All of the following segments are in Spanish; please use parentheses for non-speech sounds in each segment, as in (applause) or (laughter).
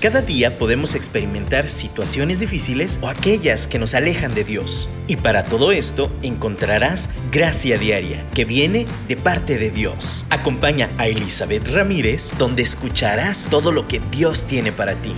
Cada día podemos experimentar situaciones difíciles o aquellas que nos alejan de Dios. Y para todo esto encontrarás gracia diaria que viene de parte de Dios. Acompaña a Elizabeth Ramírez donde escucharás todo lo que Dios tiene para ti.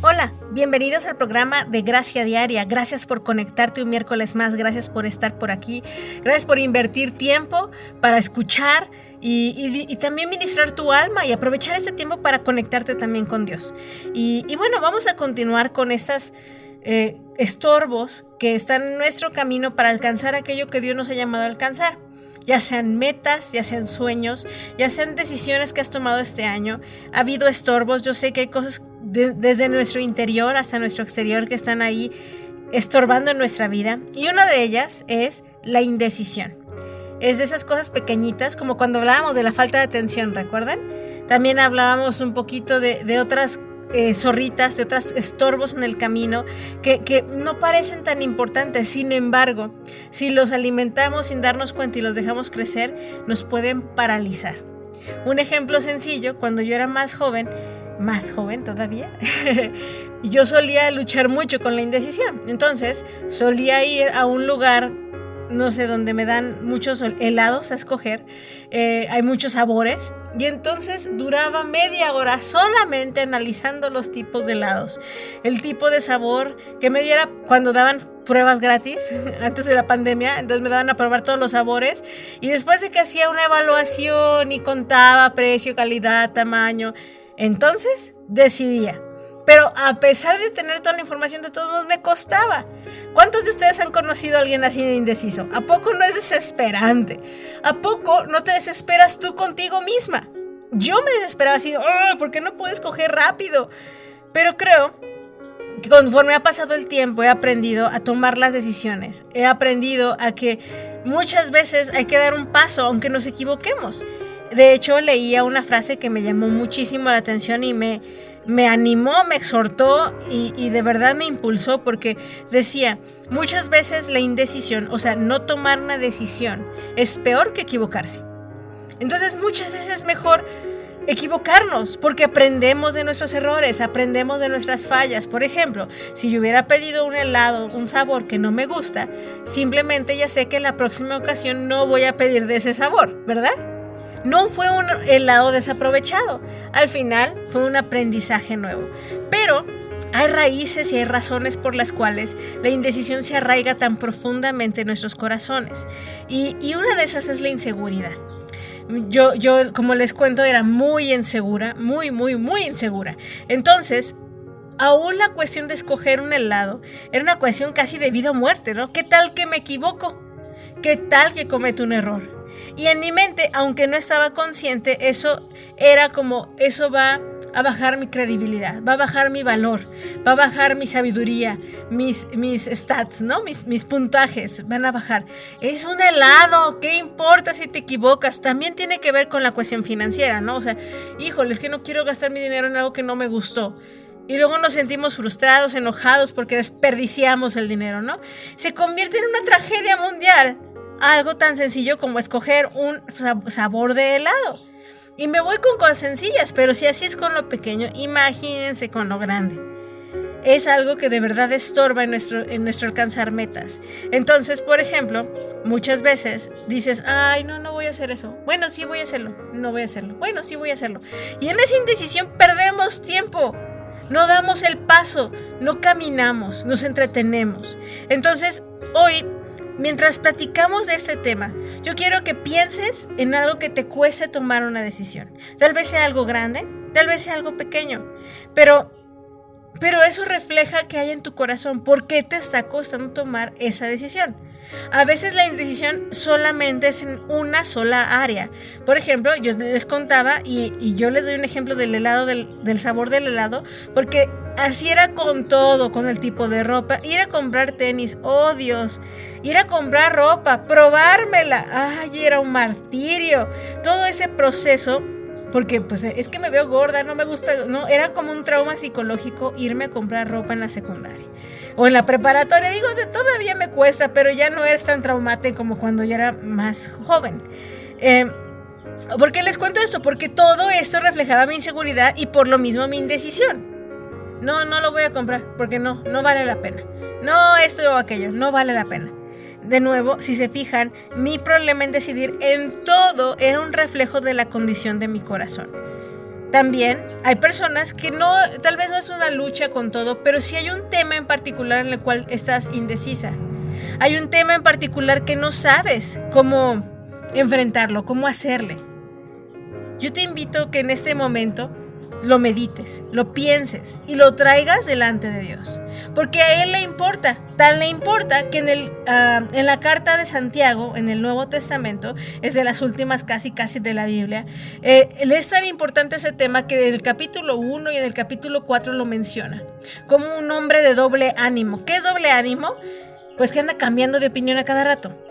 Hola, bienvenidos al programa de Gracia Diaria. Gracias por conectarte un miércoles más, gracias por estar por aquí, gracias por invertir tiempo para escuchar y, también ministrar tu alma y aprovechar ese tiempo para conectarte también con Dios. Y, bueno, vamos a continuar con esas eh, estorbos que están en nuestro camino para alcanzar aquello que Dios nos ha llamado a alcanzar. Ya sean metas, ya sean sueños, ya sean decisiones que has tomado este año. Ha habido estorbos, yo sé que hay cosas desde nuestro interior hasta nuestro exterior que están ahí estorbando en nuestra vida. Y una de ellas es la indecisión es de esas cosas pequeñitas, como cuando hablábamos de la falta de atención, ¿recuerdan? También hablábamos un poquito de, otras eh, zorritas, de otros estorbos en el camino que, que, no parecen tan importantes. Sin embargo, si los alimentamos sin darnos cuenta y los dejamos crecer, nos pueden paralizar. Un ejemplo sencillo, cuando yo era más joven, más joven todavía, (laughs) yo solía luchar mucho con la indecisión. Entonces, solía ir a un lugar no sé, donde me dan muchos helados a escoger, eh, hay muchos sabores, y entonces duraba media hora solamente analizando los tipos de helados, el tipo de sabor que me diera cuando daban pruebas gratis (laughs) antes de la pandemia, entonces me daban a probar todos los sabores, y después de que hacía una evaluación y contaba precio, calidad, tamaño, entonces decidía. Pero a pesar de tener toda la información de todos modos, me costaba. ¿Cuántos de ustedes han conocido a alguien así de indeciso? ¿A poco no es desesperante? ¿A poco no te desesperas tú contigo misma? Yo me desesperaba así, oh, ¿por qué no puedes coger rápido? Pero creo que conforme ha pasado el tiempo he aprendido a tomar las decisiones. He aprendido a que muchas veces hay que dar un paso aunque nos equivoquemos. De hecho, leía una frase que me llamó muchísimo la atención y me, me animó, me exhortó y, de verdad me impulsó porque decía, muchas veces la indecisión, o sea, no tomar una decisión, es peor que equivocarse. Entonces muchas veces es mejor equivocarnos porque aprendemos de nuestros errores, aprendemos de nuestras fallas. Por ejemplo, si yo hubiera pedido un helado, un sabor que no me gusta, simplemente ya sé que en la próxima ocasión no voy a pedir de ese sabor, ¿verdad? No fue un helado desaprovechado. Al final fue un aprendizaje nuevo. Pero hay raíces y hay razones por las cuales la indecisión se arraiga tan profundamente en nuestros corazones. Y, una de esas es la inseguridad. Yo, yo, como les cuento, era muy insegura, muy, muy, muy insegura. Entonces, aún la cuestión de escoger un helado era una cuestión casi de vida o muerte, ¿no? ¿Qué tal que me equivoco? ¿Qué tal que cometo un error? Y en mi mente, aunque no estaba consciente, eso era como, eso va a bajar mi credibilidad, va a bajar mi valor, va a bajar mi sabiduría, mis, mis stats, ¿no? Mis, mis puntajes van a bajar. Es un helado, ¿qué importa si te equivocas? También tiene que ver con la cuestión financiera, ¿no? O sea, híjole, es que no quiero gastar mi dinero en algo que no me gustó. Y luego nos sentimos frustrados, enojados porque desperdiciamos el dinero, ¿no? Se convierte en una tragedia mundial algo tan sencillo como escoger un sabor de helado. Y me voy con cosas sencillas, pero si así es con lo pequeño, imagínense con lo grande. Es algo que de verdad estorba en nuestro, en nuestro alcanzar metas. Entonces, por ejemplo, muchas veces dices, ay, no, no voy a hacer eso. Bueno, sí voy a hacerlo. No voy a hacerlo. Bueno, sí voy a hacerlo. Y en esa indecisión perdemos tiempo. No damos el paso, no caminamos, nos entretenemos. Entonces, hoy Mientras platicamos de este tema, yo quiero que pienses en algo que te cueste tomar una decisión. Tal vez sea algo grande, tal vez sea algo pequeño, pero pero eso refleja que hay en tu corazón. ¿Por qué te está costando tomar esa decisión? A veces la indecisión solamente es en una sola área. Por ejemplo, yo les contaba y, yo les doy un ejemplo del helado, del, sabor del helado, porque Así era con todo, con el tipo de ropa. Ir a comprar tenis, oh Dios. Ir a comprar ropa, probármela. Ay, era un martirio. Todo ese proceso, porque pues es que me veo gorda, no me gusta, no, era como un trauma psicológico irme a comprar ropa en la secundaria. O en la preparatoria, digo, todavía me cuesta, pero ya no es tan traumático como cuando yo era más joven. Eh, ¿Por qué les cuento esto? Porque todo esto reflejaba mi inseguridad y por lo mismo mi indecisión. No, no lo voy a comprar porque no, no vale la pena. No esto o aquello, no vale la pena. De nuevo, si se fijan, mi problema en decidir en todo era un reflejo de la condición de mi corazón. También hay personas que no, tal vez no es una lucha con todo, pero sí hay un tema en particular en el cual estás indecisa. Hay un tema en particular que no sabes cómo enfrentarlo, cómo hacerle. Yo te invito que en este momento lo medites, lo pienses y lo traigas delante de Dios. Porque a Él le importa, tan le importa que en, el, ah, en la carta de Santiago, en el Nuevo Testamento, es de las últimas casi casi de la Biblia, eh, le es tan importante ese tema que en el capítulo 1 y en el capítulo 4 lo menciona, como un hombre de doble ánimo. ¿Qué es doble ánimo? Pues que anda cambiando de opinión a cada rato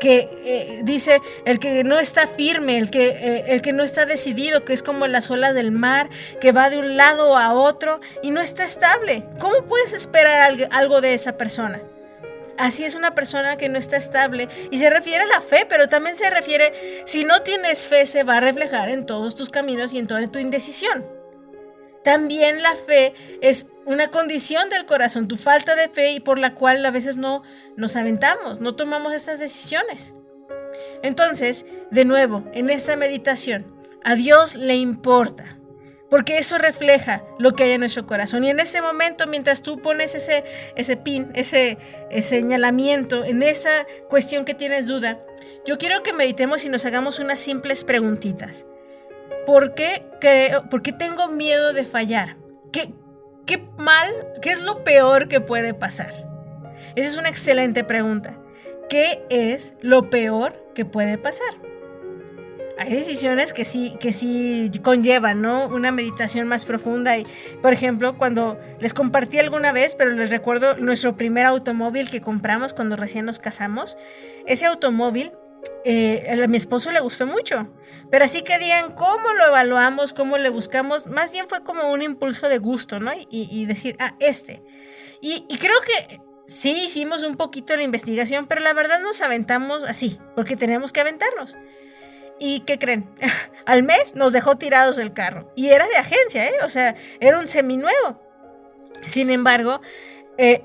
que eh, dice el que no está firme, el que, eh, el que no está decidido, que es como las olas del mar, que va de un lado a otro y no está estable. ¿Cómo puedes esperar algo de esa persona? Así es una persona que no está estable y se refiere a la fe, pero también se refiere, si no tienes fe, se va a reflejar en todos tus caminos y en toda tu indecisión. También la fe es una condición del corazón, tu falta de fe y por la cual a veces no nos aventamos, no tomamos estas decisiones. Entonces, de nuevo, en esta meditación, a Dios le importa, porque eso refleja lo que hay en nuestro corazón. Y en ese momento, mientras tú pones ese, pin, ese, ese señalamiento en esa cuestión que tienes duda, yo quiero que meditemos y nos hagamos unas simples preguntitas. ¿Por qué, creo, ¿Por qué tengo miedo de fallar? ¿Qué, ¿Qué mal, qué es lo peor que puede pasar? Esa es una excelente pregunta. ¿Qué es lo peor que puede pasar? Hay decisiones que sí, que sí conllevan, ¿no? Una meditación más profunda. Y, por ejemplo, cuando les compartí alguna vez, pero les recuerdo nuestro primer automóvil que compramos cuando recién nos casamos. Ese automóvil eh, a mi esposo le gustó mucho. Pero así que digan cómo lo evaluamos, cómo le buscamos, más bien fue como un impulso de gusto, ¿no? Y, decir, ah, este. Y, creo que sí hicimos un poquito la investigación, pero la verdad nos aventamos así, porque tenemos que aventarnos. ¿Y qué creen? (laughs) Al mes nos dejó tirados el carro. Y era de agencia, ¿eh? O sea, era un seminuevo. Sin embargo, eh,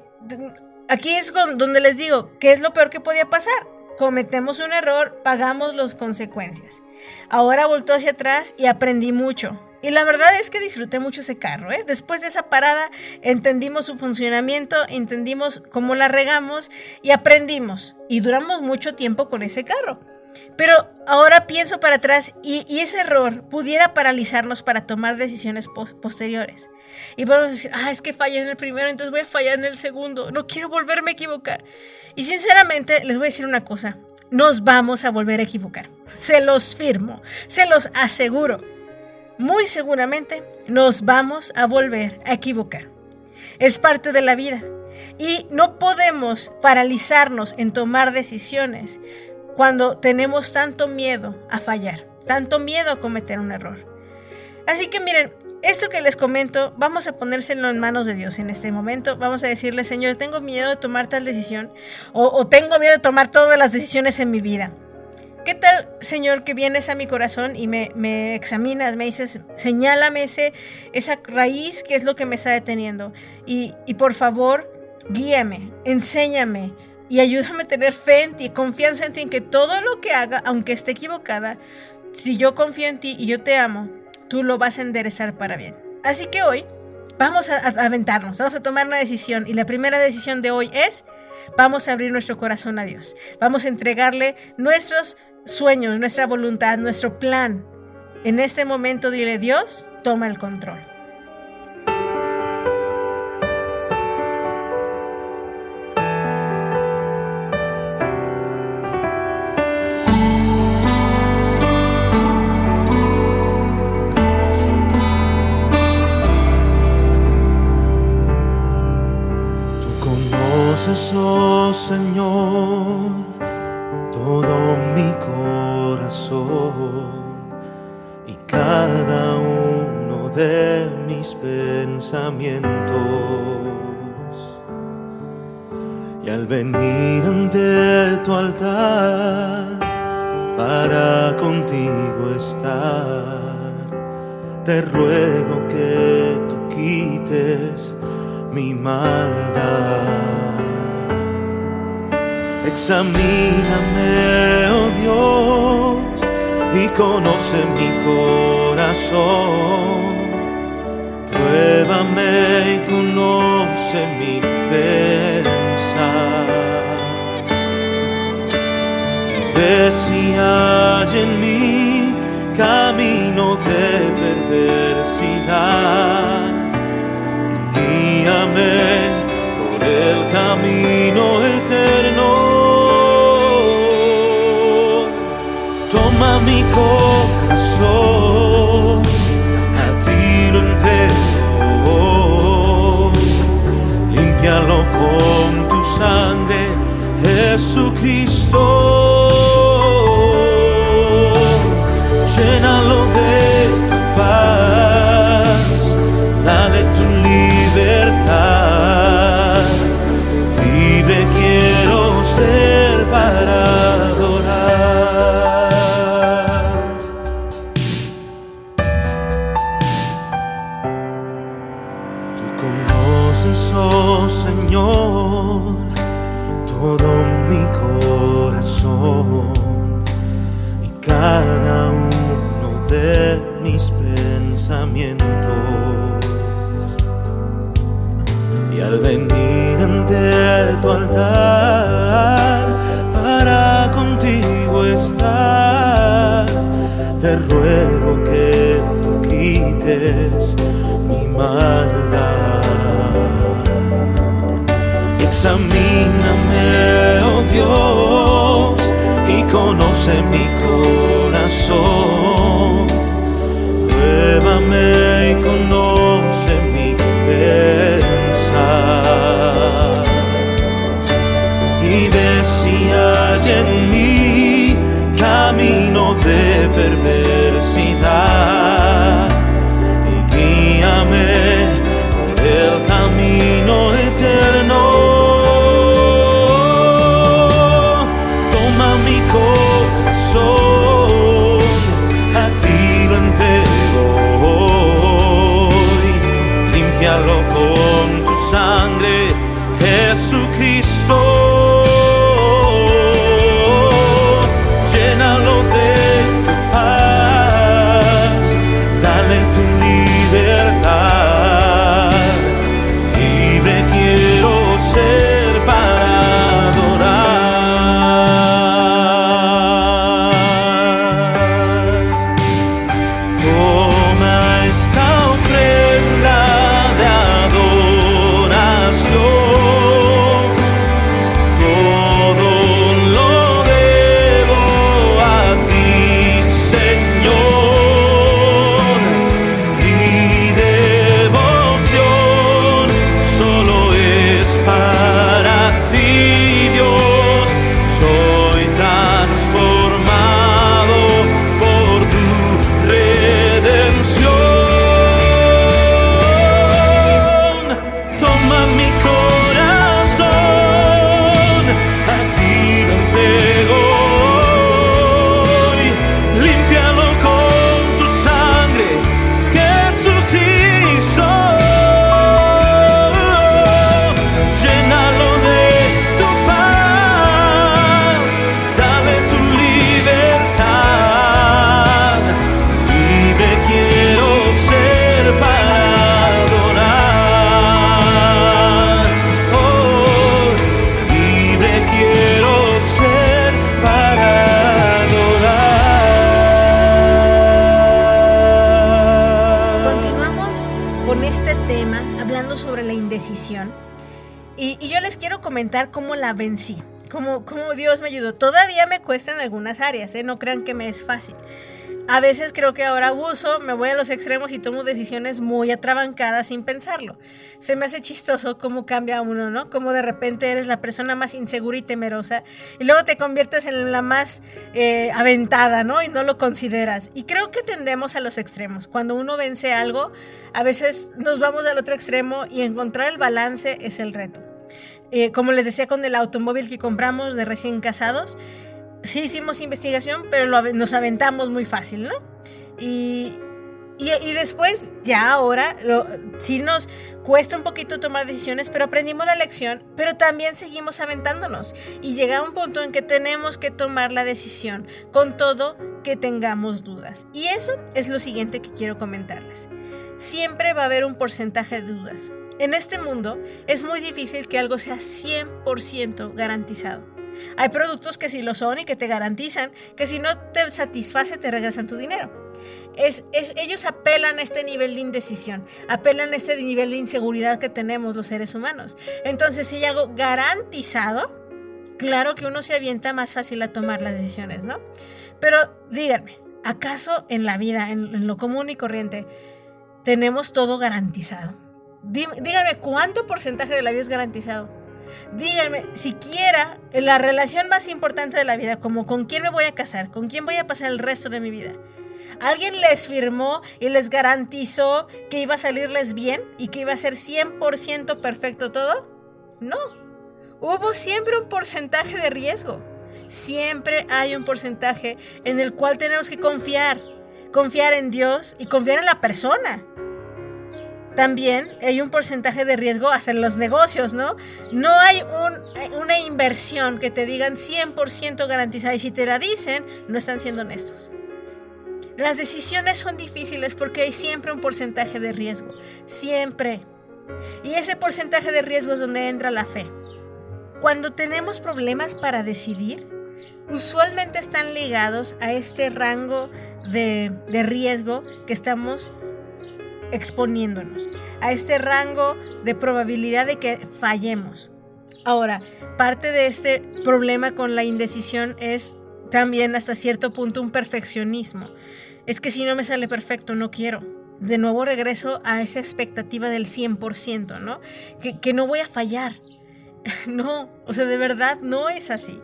aquí es donde les digo, ¿qué es lo peor que podía pasar? Cometemos un error, pagamos las consecuencias. Ahora voltó hacia atrás y aprendí mucho. Y la verdad es que disfruté mucho ese carro. ¿eh? Después de esa parada entendimos su funcionamiento, entendimos cómo la regamos y aprendimos. Y duramos mucho tiempo con ese carro. Pero ahora pienso para atrás y, ese error pudiera paralizarnos para tomar decisiones posteriores. Y podemos decir, ah, es que fallé en el primero, entonces voy a fallar en el segundo. No quiero volverme a equivocar. Y sinceramente les voy a decir una cosa, nos vamos a volver a equivocar. Se los firmo, se los aseguro. Muy seguramente nos vamos a volver a equivocar. Es parte de la vida. Y no podemos paralizarnos en tomar decisiones cuando tenemos tanto miedo a fallar, tanto miedo a cometer un error. Así que miren, esto que les comento, vamos a ponérselo en manos de Dios en este momento. Vamos a decirle, Señor, tengo miedo de tomar tal decisión o, tengo miedo de tomar todas las decisiones en mi vida. ¿Qué tal, Señor, que vienes a mi corazón y me, examinas, me dices, señálame ese, esa raíz que es lo que me está deteniendo? Y, y por favor, guíame, enséñame, y ayúdame a tener fe en ti, confianza en ti, en que todo lo que haga, aunque esté equivocada, si yo confío en ti y yo te amo, tú lo vas a enderezar para bien. Así que hoy vamos a, aventarnos, vamos a tomar una decisión y la primera decisión de hoy es, vamos a abrir nuestro corazón a Dios, vamos a entregarle nuestros sueños, nuestra voluntad, nuestro plan. En este momento dile, Dios, toma el control. Oh Señor, todo mi corazón y cada uno de mis pensamientos. Y al venir ante tu altar, para contigo estar. Te ruego Examíname, oh Dios, y conoce mi corazón. Pruébame y conoce mi pensar. Y ve corazón, a ti lo entrego. Límpialo con tu sangre, Jesucristo. Llénalo de si hay en mí camino de perversidad. Vencí, cómo, cómo Dios me ayudó. Todavía me cuesta en algunas áreas, ¿eh? no crean que me es fácil. A veces creo que ahora abuso, me voy a los extremos y tomo decisiones muy atrabancadas sin pensarlo. Se me hace chistoso cómo cambia uno, ¿no? Como de repente eres la persona más insegura y temerosa y luego te conviertes en la más eh, aventada, ¿no? Y no lo consideras. Y creo que tendemos a los extremos. Cuando uno vence algo, a veces nos vamos al otro extremo y encontrar el balance es el reto. Eh, como les decía con el automóvil que compramos de recién casados, sí hicimos investigación, pero nos aventamos muy fácil, ¿no? Y, y, después, ya ahora, sí nos cuesta un poquito tomar decisiones, pero aprendimos la lección, pero también seguimos aventándonos. Y llega un punto en que tenemos que tomar la decisión, con todo que tengamos dudas. Y eso es lo siguiente que quiero comentarles. Siempre va a haber un porcentaje de dudas. En este mundo es muy difícil que algo sea 100% garantizado. Hay productos que sí lo son y que te garantizan que si no te satisface te regresan tu dinero. Es, ellos apelan a este nivel de indecisión, apelan a este nivel de inseguridad que tenemos los seres humanos. Entonces, si hay algo garantizado, claro que uno se avienta más fácil a tomar las decisiones, ¿no? Pero díganme, ¿acaso en la vida, en lo común y corriente, tenemos todo garantizado? Díganme, ¿cuánto porcentaje de la vida es garantizado? Díganme, siquiera la relación más importante de la vida, como con quién me voy a casar, con quién voy a pasar el resto de mi vida. ¿Alguien les firmó y les garantizó que iba a salirles bien y que iba a ser 100% perfecto todo? No. Hubo siempre un porcentaje de riesgo. Siempre hay un porcentaje en el cual tenemos que confiar. Confiar en Dios y confiar en la persona. También hay un porcentaje de riesgo hacer los negocios, ¿no? No hay una inversión que te digan 100% garantizada y si te la dicen, no están siendo honestos. Las decisiones son difíciles porque hay siempre un porcentaje de riesgo, siempre. Y ese porcentaje de riesgo es donde entra la fe. Cuando tenemos problemas para decidir, usualmente están ligados a este rango de riesgo que estamos exponiéndonos, a este rango de probabilidad de que fallemos. Ahora, parte de este problema con la indecisión es también hasta cierto punto un perfeccionismo. Es que si no me sale perfecto, no quiero. De nuevo regreso a esa expectativa del 100%, ¿no? Que, que no voy a fallar. (laughs) No, o sea, de verdad no es así.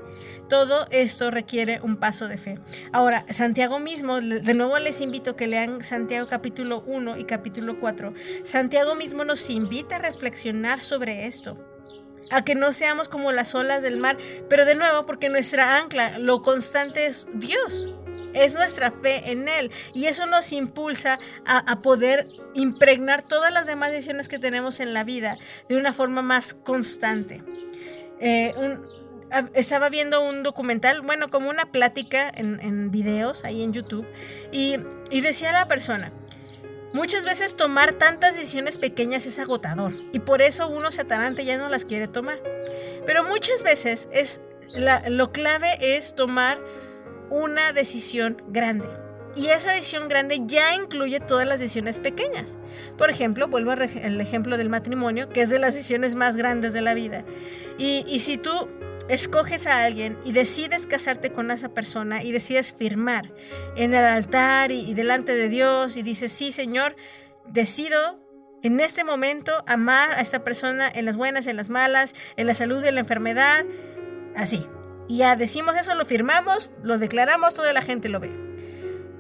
Todo esto requiere un paso de fe. Ahora, Santiago mismo, de nuevo les invito que lean Santiago capítulo 1 y capítulo 4. Santiago mismo nos invita a reflexionar sobre esto a que no seamos como las olas del mar, pero de nuevo porque nuestra ancla, lo constante es Dios, es nuestra fe en Él y eso nos impulsa a, poder impregnar todas las demás decisiones que tenemos en la vida de una forma más constante. Eh, estaba viendo un documental, bueno, como una plática en, videos ahí en YouTube, y, y decía la persona, Muchas veces tomar tantas decisiones pequeñas es agotador y por eso uno se ataranta ya no las quiere tomar. Pero muchas veces es lo clave es tomar una decisión grande. Y esa decisión grande ya incluye todas las decisiones pequeñas. Por ejemplo, vuelvo al ejemplo del matrimonio, que es de las decisiones más grandes de la vida. Y, y si tú escoges a alguien y decides casarte con esa persona y decides firmar en el altar y, delante de Dios y dices, sí, Señor, decido en este momento amar a esa persona en las buenas, en las malas, en la salud, en la enfermedad, así. Y ya decimos eso, lo firmamos, lo declaramos, toda la gente lo ve.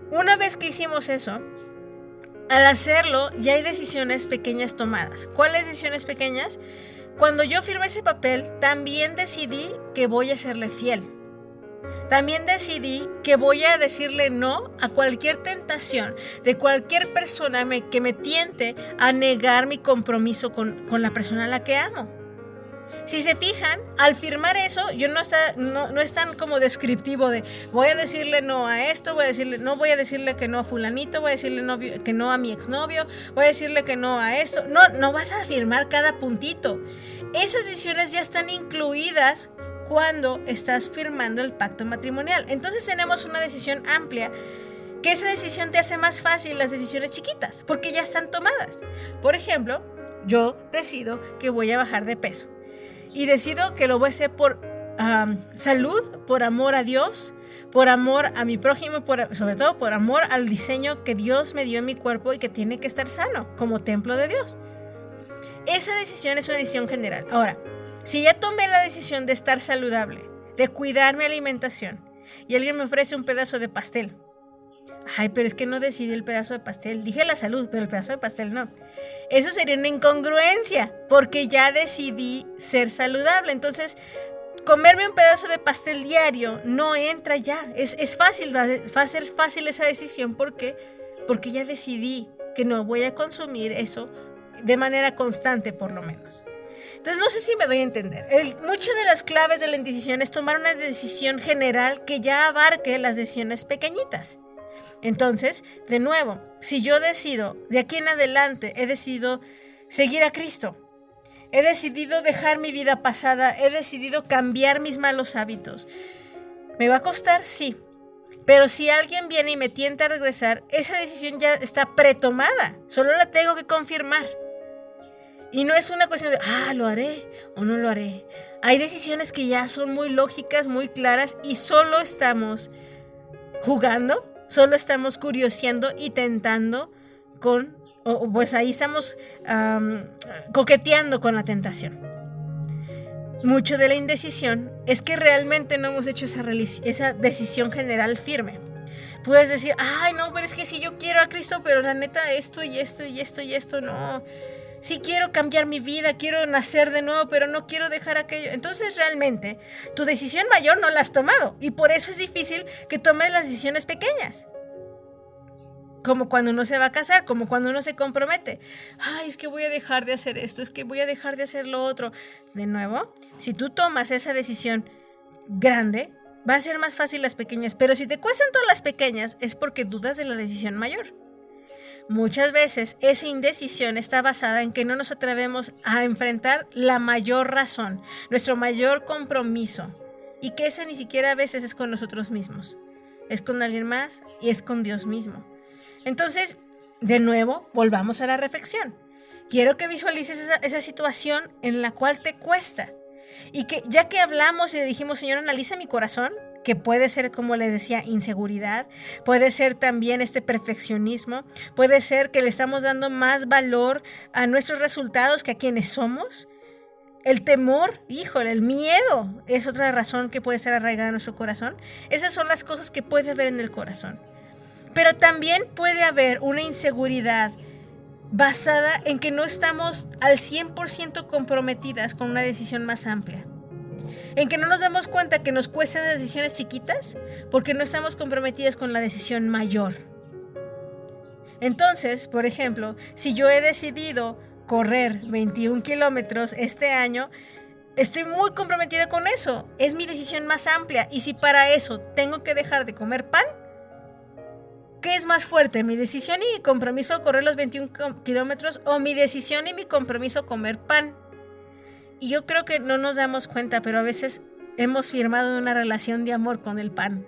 Una vez que hicimos eso, al hacerlo ya hay decisiones pequeñas tomadas. ¿Cuáles decisiones pequeñas? Cuando yo firmé ese papel, también decidí que voy a serle fiel. También decidí que voy a decirle no a cualquier tentación de cualquier persona que me tiente a negar mi compromiso con, la persona a la que amo. Si se fijan, al firmar eso, yo no, está, no, no, es tan como descriptivo de voy a decirle no a esto, voy a decirle, no voy a decirle que no a fulanito, voy a decirle no, que no a mi exnovio, voy a decirle que no a esto. No, no vas a firmar cada puntito. Esas decisiones ya están incluidas cuando estás firmando el pacto matrimonial. Entonces tenemos una decisión amplia que esa decisión te hace más fácil las decisiones chiquitas, porque ya están tomadas. Por ejemplo, yo decido que voy a bajar de peso y decido que lo voy a hacer por salud, por amor a Dios, por amor a mi prójimo, por, sobre todo por amor al diseño que Dios me dio en mi cuerpo y que tiene que estar sano como templo de Dios. Esa decisión es una decisión general. Ahora, si ya tomé la decisión de estar saludable, de cuidar mi alimentación, y alguien me ofrece un pedazo de pastel, ay, pero es que no decidí el pedazo de pastel. Dije la salud, pero el pedazo de pastel no. Eso sería una incongruencia, porque ya decidí ser saludable. Entonces, comerme un pedazo de pastel diario no entra ya. Es, es fácil, va a ser fácil esa decisión. ¿Por qué? Porque ya decidí que no voy a consumir eso de manera constante, por lo menos. Entonces, no sé si me doy a entender. muchas de las claves de la indecisión es tomar una decisión general que ya abarque las decisiones pequeñitas. Entonces, de nuevo, si yo decido, de aquí en adelante, he decidido seguir a Cristo, he decidido dejar mi vida pasada, he decidido cambiar mis malos hábitos, ¿me va a costar? Sí. Pero si alguien viene y me tienta a regresar, esa decisión ya está pretomada, solo la tengo que confirmar. Y no es una cuestión de, ah, lo haré o no lo haré. Hay decisiones que ya son muy lógicas, muy claras y solo estamos jugando, solo estamos curioseando y tentando con, o pues ahí estamos coqueteando con la tentación. Mucho de la indecisión es que realmente no hemos hecho esa, decisión general firme. Puedes decir, ay, no, pero es que si yo quiero a Cristo, pero la neta esto y esto y esto y esto, no si quiero cambiar mi vida, quiero nacer de nuevo, pero no quiero dejar aquello. Entonces realmente tu decisión mayor no la has tomado y por eso es difícil que tomes las decisiones pequeñas. Como cuando uno se va a casar, como cuando uno se compromete. Ay, es que voy a dejar de hacer esto, es que voy a dejar de hacer lo otro. De nuevo, si tú tomas esa decisión grande, va a ser más fácil las pequeñas. Pero si te cuestan todas las pequeñas, es porque dudas de la decisión mayor. Muchas veces esa indecisión está basada en que no nos atrevemos a enfrentar la mayor razón, nuestro mayor compromiso, y que ese ni siquiera a veces es con nosotros mismos, es con alguien más y es con Dios mismo. Entonces, de nuevo, volvamos a la reflexión. Quiero que visualices esa, esa situación en la cual te cuesta. Y que ya que hablamos y le dijimos, Señor, analiza mi corazón, que puede ser, como les decía, inseguridad, puede ser también este perfeccionismo, puede ser que le estamos dando más valor a nuestros resultados que a quienes somos. El temor, híjole, el miedo es otra razón que puede ser arraigada en nuestro corazón. Esas son las cosas que puede haber en el corazón. Pero también puede haber una inseguridad basada en que no estamos al 100% comprometidas con una decisión más amplia en que no nos damos cuenta que nos cuestan decisiones chiquitas porque no estamos comprometidas con la decisión mayor. Entonces, por ejemplo, si yo he decidido correr 21 kilómetros este año, estoy muy comprometida con eso. Es mi decisión más amplia. Y si para eso tengo que dejar de comer pan, ¿qué es más fuerte? ¿Mi decisión y mi compromiso de correr los 21 kilómetros o mi decisión y mi compromiso comer pan? Y yo creo que no nos damos cuenta, pero a veces hemos firmado una relación de amor con el pan,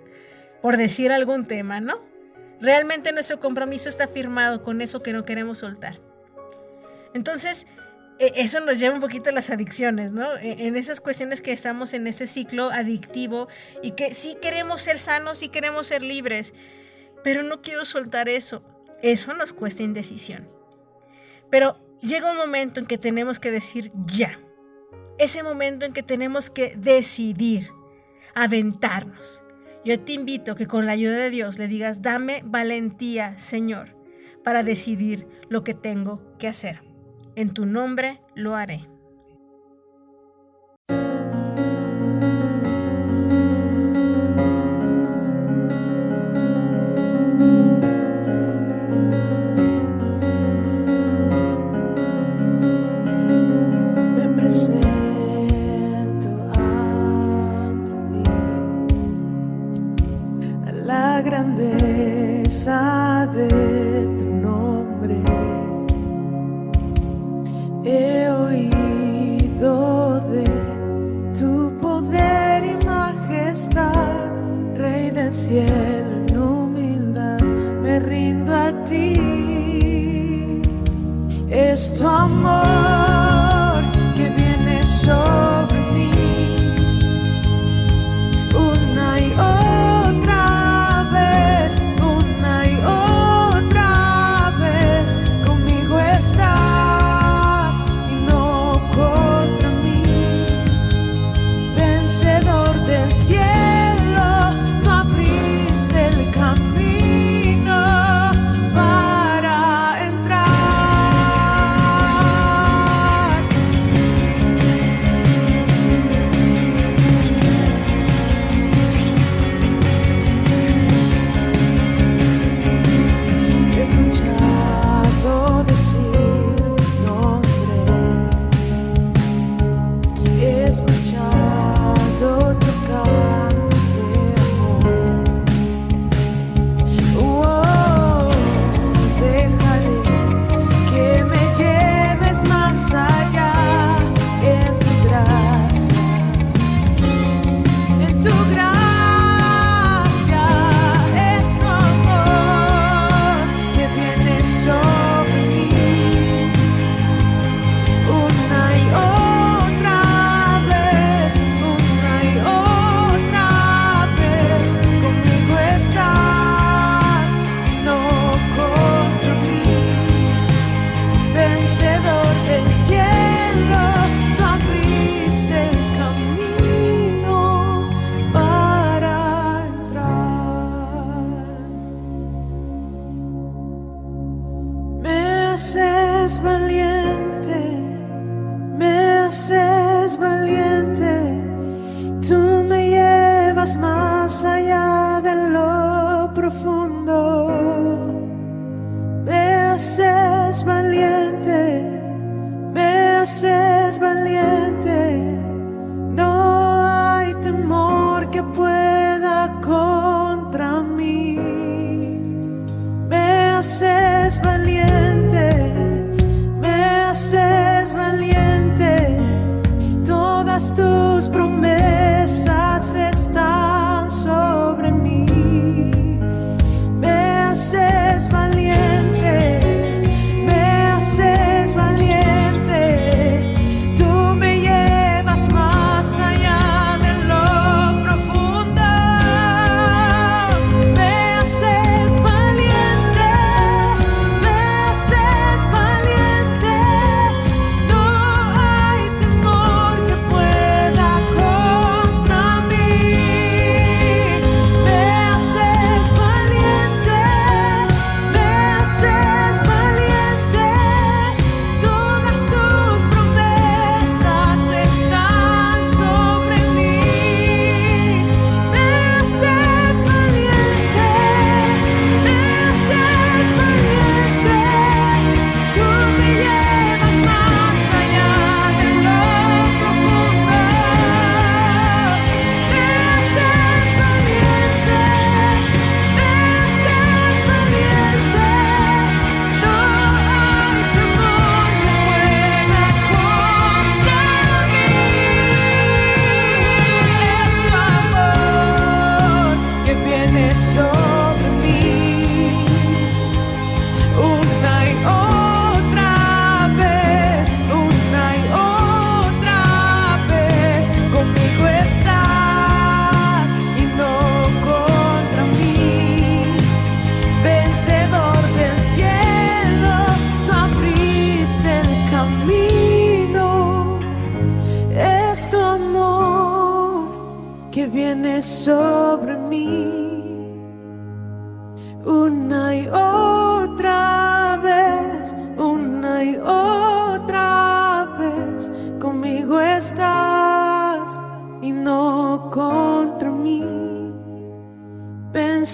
por decir algún tema, ¿no? Realmente nuestro compromiso está firmado con eso que no queremos soltar. Entonces, e, eso nos lleva un poquito a las adicciones, ¿no? E, en esas cuestiones que estamos en ese ciclo adictivo y que sí queremos ser sanos, sí queremos ser libres, pero no quiero soltar eso. Eso nos cuesta indecisión. Pero llega un momento en que tenemos que decir ya ese momento en que tenemos que decidir, aventarnos. Yo te invito que con la ayuda de Dios le digas, dame valentía, Señor, para decidir lo que tengo que hacer. En tu nombre lo haré.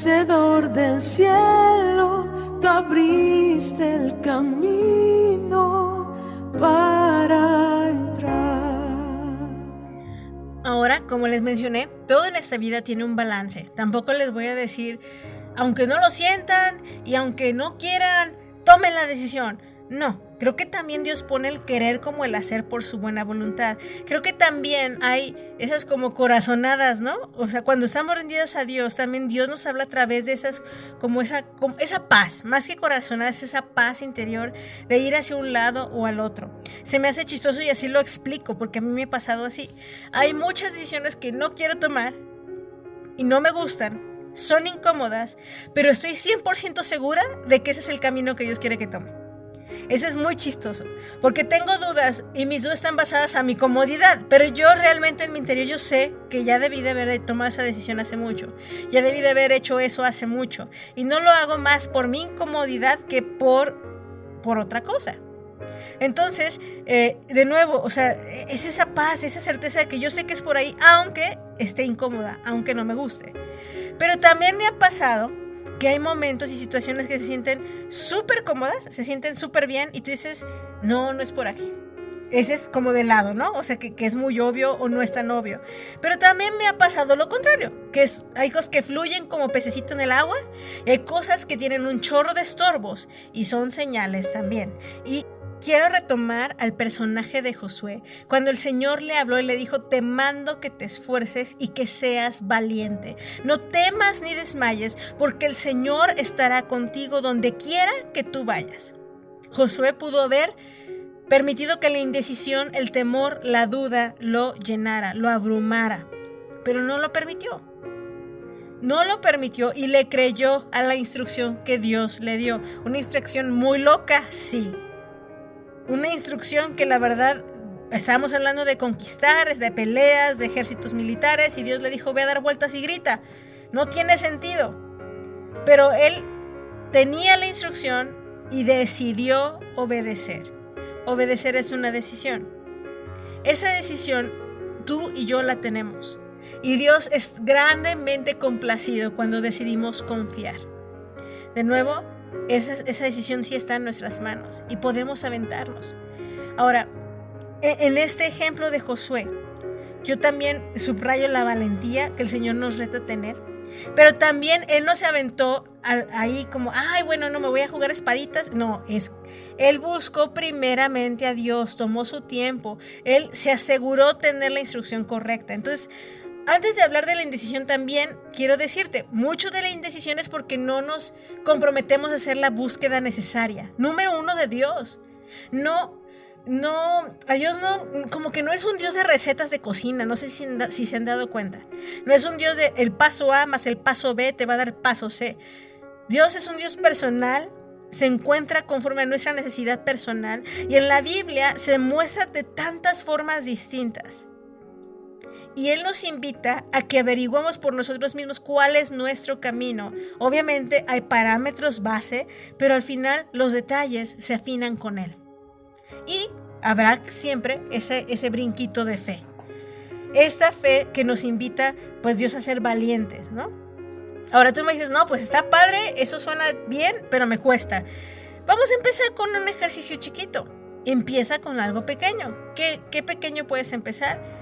Vencedor del cielo, tú abriste el camino para entrar. Ahora, como les mencioné, todo en esta vida tiene un balance. Tampoco les voy a decir, aunque no lo sientan y aunque no quieran, tomen la decisión. No, creo que también Dios pone el querer como el hacer por su buena voluntad. Creo que también hay esas como corazonadas, ¿no? O sea, cuando estamos rendidos a Dios, también Dios nos habla a través de esas, como esa, como esa paz, más que corazonadas, esa paz interior de ir hacia un lado o al otro. Se me hace chistoso y así lo explico, porque a mí me ha pasado así. Hay muchas decisiones que no quiero tomar y no me gustan, son incómodas, pero estoy 100% segura de que ese es el camino que Dios quiere que tome. Eso es muy chistoso, porque tengo dudas y mis dudas están basadas a mi comodidad, pero yo realmente en mi interior yo sé que ya debí de haber tomado esa decisión hace mucho, ya debí de haber hecho eso hace mucho, y no lo hago más por mi incomodidad que por, por otra cosa. Entonces, eh, de nuevo, o sea, es esa paz, esa certeza de que yo sé que es por ahí, aunque esté incómoda, aunque no me guste. Pero también me ha pasado que hay momentos y situaciones que se sienten súper cómodas, se sienten súper bien y tú dices, no, no es por aquí. Ese es como de lado, ¿no? O sea, que, que, es muy obvio o no es tan obvio. Pero también me ha pasado lo contrario, que es, hay cosas que fluyen como pececito en el agua hay cosas que tienen un chorro de estorbos y son señales también. Y quiero retomar al personaje de Josué, cuando el Señor le habló y le dijo, te mando que te esfuerces y que seas valiente. No temas ni desmayes, porque el Señor estará contigo donde quiera que tú vayas. Josué pudo haber permitido que la indecisión, el temor, la duda lo llenara, lo abrumara, pero no lo permitió. No lo permitió y le creyó a la instrucción que Dios le dio. Una instrucción muy loca, sí, una instrucción que la verdad estábamos hablando de conquistar, de peleas, de ejércitos militares y Dios le dijo ve a dar vueltas y grita. No tiene sentido. Pero él tenía la instrucción y decidió obedecer. Obedecer es una decisión. Esa decisión tú y yo la tenemos. Y Dios es grandemente complacido cuando decidimos confiar. De nuevo, esa, decisión sí está en nuestras manos y podemos aventarnos. Ahora, e, en este ejemplo de Josué, yo también subrayo la valentía que el Señor nos reta a tener. Pero también Él no se aventó ahí como, ay, bueno, no me voy a jugar espaditas. No, es, Él buscó primeramente a Dios, tomó su tiempo. Él se aseguró tener la instrucción correcta. Entonces, antes de hablar de la indecisión también quiero decirte, mucho de la indecisión es porque no nos comprometemos a hacer la búsqueda necesaria. Número uno de Dios. No no, a Dios no, como que no es un Dios de recetas de cocina, no sé si, se han dado cuenta. No es un Dios de el paso A más el paso B te va a dar paso C. Dios es un Dios personal, se encuentra conforme a nuestra necesidad personal y en la Biblia se muestra de tantas formas distintas. Y Él nos invita a que averiguemos por nosotros mismos cuál es nuestro camino. Obviamente hay parámetros base, pero al final los detalles se afinan con Él y habrá siempre ese, ese brinquito de fe. Esta fe que nos invita, pues Dios a ser valientes, ¿no? Ahora tú me dices, no, pues está padre, eso suena bien, pero me cuesta. Vamos a empezar con un ejercicio chiquito. Empieza con algo pequeño. ¿Qué, qué pequeño puedes empezar?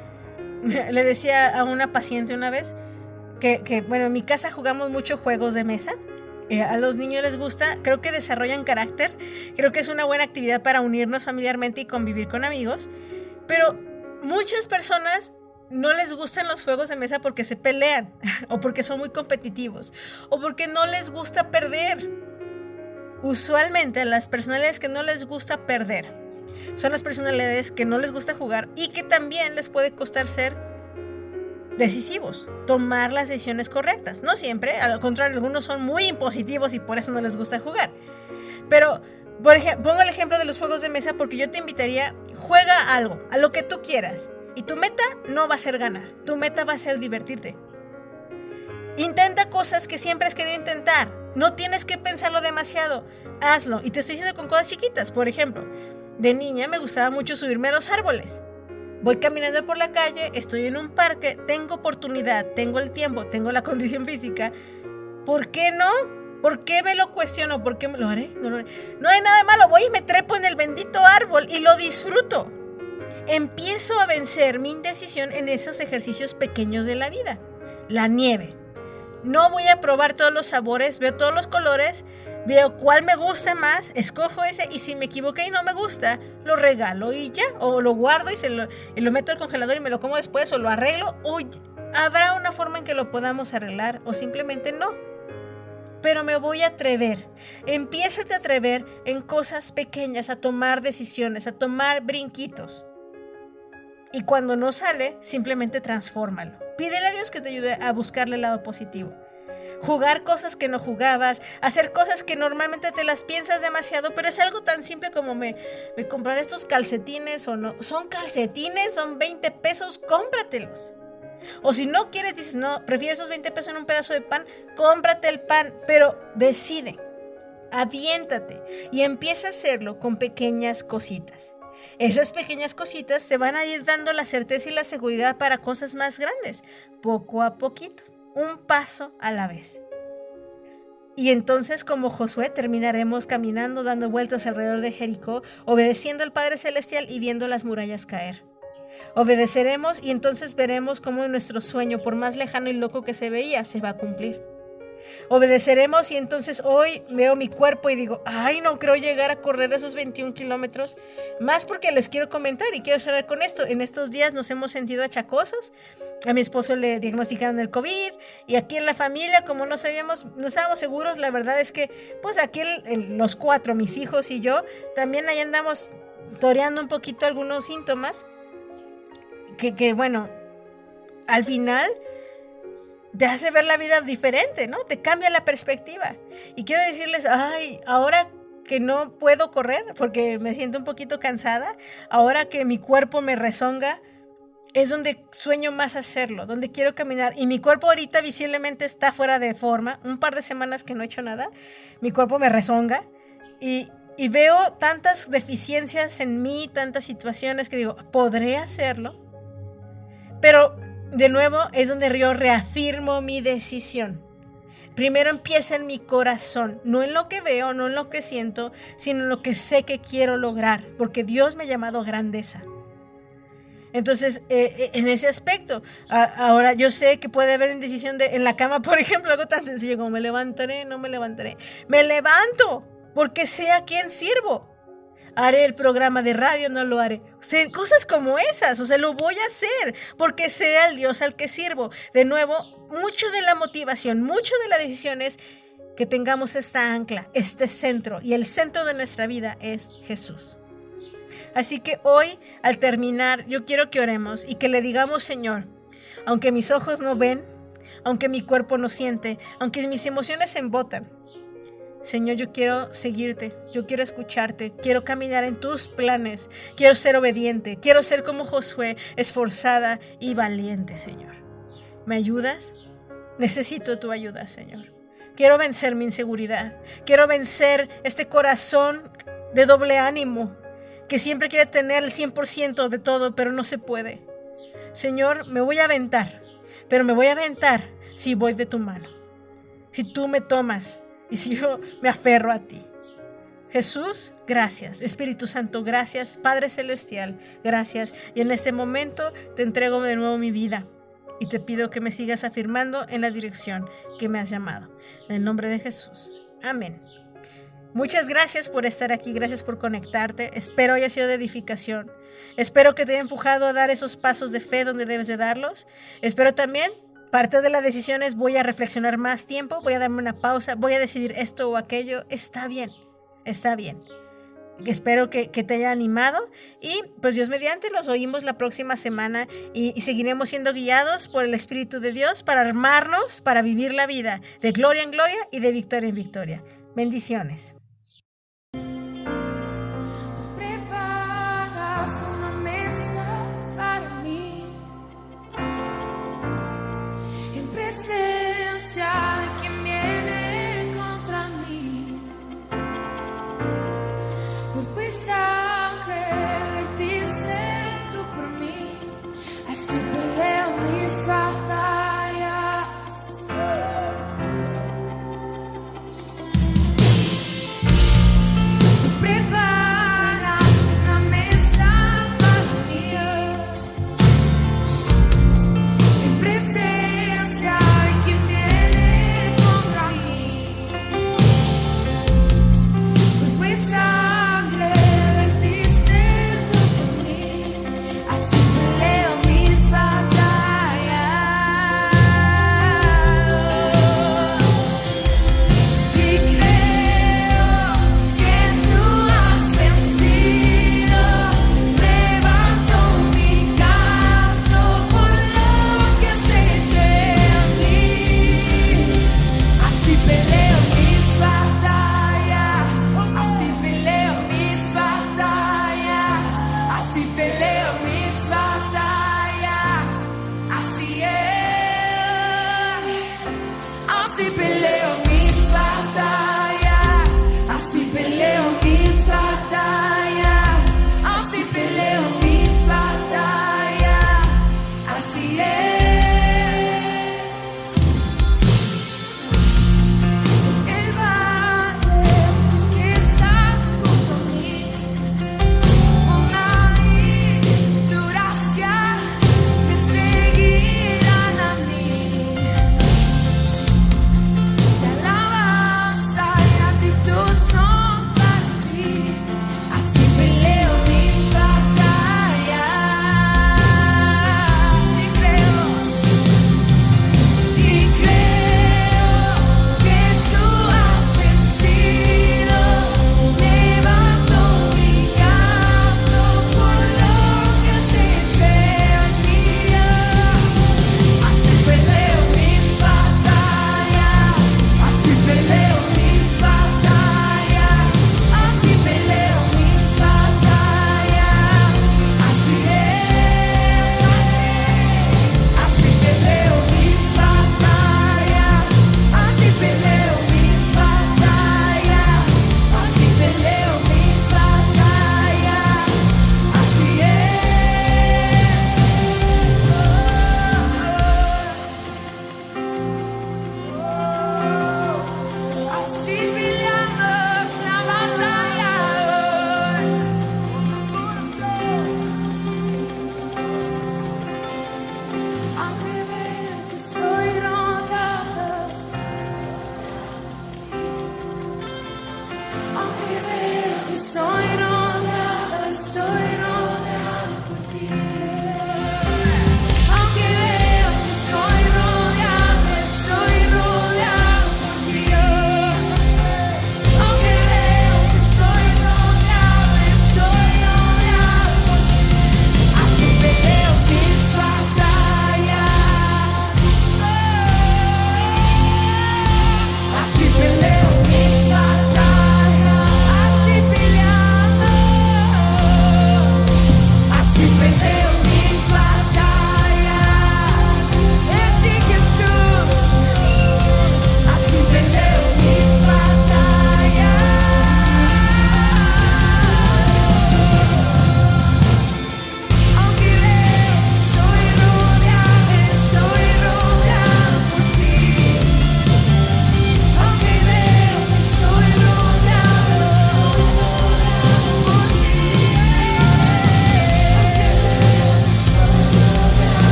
(laughs) Le decía a una paciente una vez que, que, bueno, en mi casa jugamos mucho juegos de mesa eh, a los niños les gusta, creo que desarrollan carácter, creo que es una buena actividad para unirnos familiarmente y convivir con amigos, pero muchas personas no les gustan los juegos de mesa porque se pelean (laughs) o porque son muy competitivos o porque no les gusta perder. Usualmente las personalidades que no les gusta perder son las personalidades que no les gusta jugar y que también les puede costar ser decisivos, tomar las decisiones correctas. No siempre, al contrario, algunos son muy impositivos y por eso no les gusta jugar. Pero, pongo el ejemplo de los juegos de mesa porque yo te invitaría, juega algo, a lo que tú quieras. Y tu meta no va a ser ganar, tu meta va a ser divertirte. Intenta cosas que siempre has querido intentar. No tienes que pensarlo demasiado. Hazlo. Y te estoy diciendo con cosas chiquitas. Por ejemplo, de niña me gustaba mucho subirme a los árboles. Voy caminando por la calle, estoy en un parque, tengo oportunidad, tengo el tiempo, tengo la (laughs) condición física. ¿Por qué no? ¿Por qué me lo cuestiono? ¿Por qué me lo haré? No, lo haré. no hay nada malo, voy y me trepo en el bendito árbol y lo disfruto. Empiezo a vencer mi indecisión en esos ejercicios pequeños de la vida. La nieve. No voy a probar todos los sabores, veo todos los colores, veo cuál me gusta más, escojo ese y si me equivoqué y no me gusta, lo regalo y ya, o lo guardo y, se lo, meto al congelador y me lo como después, o lo arreglo, o habrá una forma en que lo podamos arreglar, o simplemente no. Pero me voy a atrever. Empiézate a atrever en cosas pequeñas, a tomar decisiones, a tomar brinquitos. Y cuando no sale, simplemente transfórmalo. Pídele a Dios que te ayude a buscarle el lado positivo. Jugar cosas que no jugabas, hacer cosas que normalmente te las piensas demasiado, pero es algo tan simple como me, me comprar estos calcetines o no. Son calcetines, son 20 pesos, cómpratelos. O si no quieres, dices, no, prefiero esos 20 pesos en un pedazo de pan, cómprate el pan, pero decide, aviéntate y empieza a hacerlo con pequeñas cositas. Esas pequeñas cositas te van a ir dando la certeza y la seguridad para cosas más grandes, poco a poquito, un paso a la vez. Y entonces, como Josué, terminaremos caminando, dando vueltas alrededor de Jericó, obedeciendo al Padre Celestial y viendo las murallas caer. Obedeceremos y entonces veremos cómo nuestro sueño, por más lejano y loco que se veía, se va a cumplir. Obedeceremos y entonces hoy veo mi cuerpo y digo, ay, no creo llegar a correr esos 21 kilómetros. Más porque les quiero comentar y quiero cerrar con esto. En estos días nos hemos sentido achacosos. A mi esposo le diagnosticaron el COVID y aquí en la familia, como no sabíamos, no estábamos seguros, la verdad es que, pues aquí los cuatro, mis hijos y yo, también ahí andamos toreando un poquito algunos síntomas. Que, que bueno, al final te hace ver la vida diferente, ¿no? Te cambia la perspectiva. Y quiero decirles, ay, ahora que no puedo correr porque me siento un poquito cansada, ahora que mi cuerpo me rezonga, es donde sueño más hacerlo, donde quiero caminar. Y mi cuerpo ahorita visiblemente está fuera de forma, un par de semanas que no he hecho nada, mi cuerpo me rezonga y, veo tantas deficiencias en mí, tantas situaciones que digo, podré hacerlo, pero de nuevo es donde yo reafirmo mi decisión. Primero empieza en mi corazón, no en lo que veo, no en lo que siento, sino en lo que sé que quiero lograr, porque Dios me ha llamado a grandeza. Entonces, eh, eh, en ese aspecto, ahora yo sé que puede haber indecisión de, en la cama, (laughs) por ejemplo, algo tan sencillo como me levantaré, no me levantaré. Me levanto porque sé a quién sirvo. Haré el programa de radio, no lo haré. Cosas como esas, o sea, lo voy a hacer porque sea el Dios al que sirvo. De nuevo, mucho de la motivación, mucho de la decisión es que tengamos esta ancla, este centro, y el centro de nuestra vida es Jesús. Así que hoy, al terminar, yo quiero que oremos y que le digamos, Señor, aunque mis ojos no ven, aunque mi cuerpo no siente, aunque mis emociones se embotan, Señor, yo quiero seguirte, yo quiero escucharte, quiero caminar en tus planes, quiero ser obediente, quiero ser como Josué, esforzada y valiente, Señor. ¿Me ayudas? Necesito tu ayuda, Señor. Quiero vencer mi inseguridad, quiero vencer este corazón de doble ánimo que siempre quiere tener el 100% de todo, pero no se puede. Señor, me voy a aventar, pero me voy a aventar si voy de tu mano, si tú me tomas y si yo me aferro a ti. Jesús, gracias. Espíritu Santo, gracias. Padre Celestial, gracias. Y en este momento te entrego de nuevo mi vida y te pido que me sigas afirmando en la dirección que me has llamado. En el nombre de Jesús. Amén. Muchas gracias por estar aquí, gracias por conectarte. Espero haya sido de edificación. Espero que te haya empujado a dar esos pasos de fe donde debes de darlos. Espero también, parte de la decisión es voy a reflexionar más tiempo, voy a darme una pausa, voy a decidir esto o aquello. Está bien, está bien. Espero que, te haya animado y pues Dios mediante los oímos la próxima semana y, seguiremos siendo guiados por el Espíritu de Dios para armarnos, para vivir la vida de gloria en gloria y de victoria en victoria. Bendiciones.